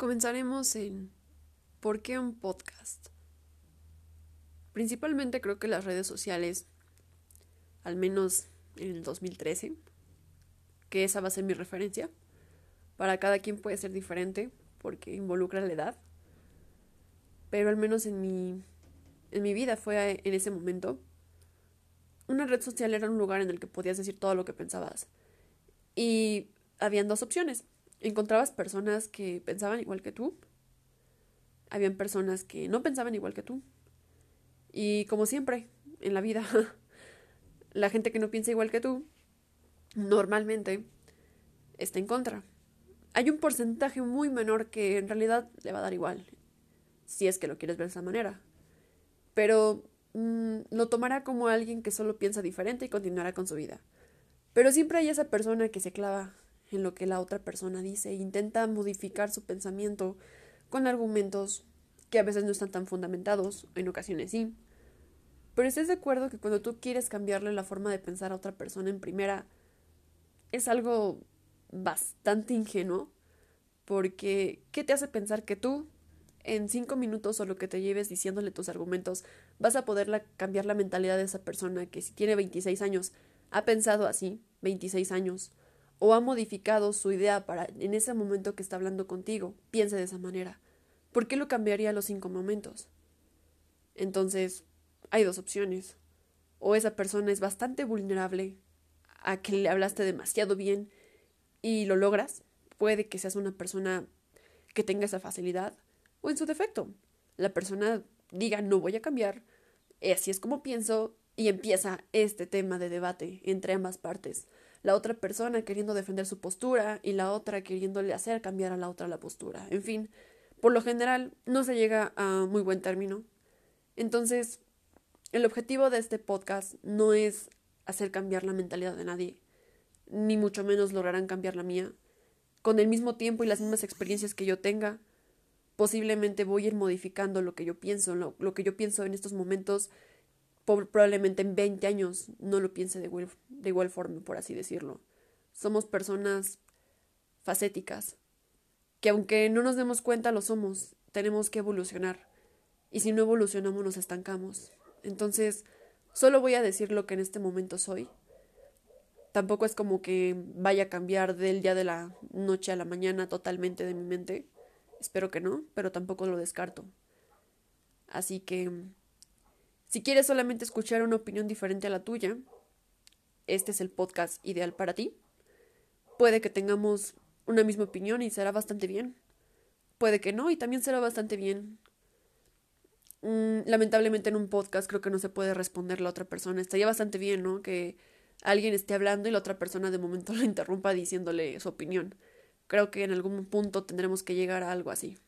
Comenzaremos en ¿por qué un podcast? Principalmente creo que las redes sociales, al menos en el 2013, que esa va a ser mi referencia, para cada quien puede ser diferente porque involucra la edad, pero al menos en mi, en mi vida fue en ese momento. Una red social era un lugar en el que podías decir todo lo que pensabas. Y habían dos opciones encontrabas personas que pensaban igual que tú. Habían personas que no pensaban igual que tú. Y como siempre, en la vida, la gente que no piensa igual que tú, normalmente está en contra. Hay un porcentaje muy menor que en realidad le va a dar igual, si es que lo quieres ver de esa manera. Pero mm, lo tomará como alguien que solo piensa diferente y continuará con su vida. Pero siempre hay esa persona que se clava en lo que la otra persona dice intenta modificar su pensamiento con argumentos que a veces no están tan fundamentados, en ocasiones sí. Pero estés de acuerdo que cuando tú quieres cambiarle la forma de pensar a otra persona en primera, es algo bastante ingenuo, porque ¿qué te hace pensar que tú, en cinco minutos o lo que te lleves diciéndole tus argumentos, vas a poder cambiar la mentalidad de esa persona que si tiene 26 años, ha pensado así, 26 años, o ha modificado su idea para en ese momento que está hablando contigo, piense de esa manera. ¿Por qué lo cambiaría a los cinco momentos? Entonces, hay dos opciones. O esa persona es bastante vulnerable a que le hablaste demasiado bien y lo logras. Puede que seas una persona que tenga esa facilidad. O en su defecto, la persona diga no voy a cambiar, así es como pienso, y empieza este tema de debate entre ambas partes la otra persona queriendo defender su postura y la otra queriéndole hacer cambiar a la otra la postura. En fin, por lo general no se llega a muy buen término. Entonces, el objetivo de este podcast no es hacer cambiar la mentalidad de nadie, ni mucho menos lograrán cambiar la mía. Con el mismo tiempo y las mismas experiencias que yo tenga, posiblemente voy a ir modificando lo que yo pienso, lo, lo que yo pienso en estos momentos probablemente en 20 años no lo piense de igual, de igual forma, por así decirlo. Somos personas facéticas, que aunque no nos demos cuenta lo somos, tenemos que evolucionar. Y si no evolucionamos nos estancamos. Entonces, solo voy a decir lo que en este momento soy. Tampoco es como que vaya a cambiar del día de la noche a la mañana totalmente de mi mente. Espero que no, pero tampoco lo descarto. Así que si quieres solamente escuchar una opinión diferente a la tuya, este es el podcast ideal para ti. Puede que tengamos una misma opinión y será bastante bien. Puede que no y también será bastante bien. Mm, lamentablemente en un podcast creo que no se puede responder la otra persona. Estaría bastante bien, ¿no? Que alguien esté hablando y la otra persona de momento lo interrumpa diciéndole su opinión. Creo que en algún punto tendremos que llegar a algo así.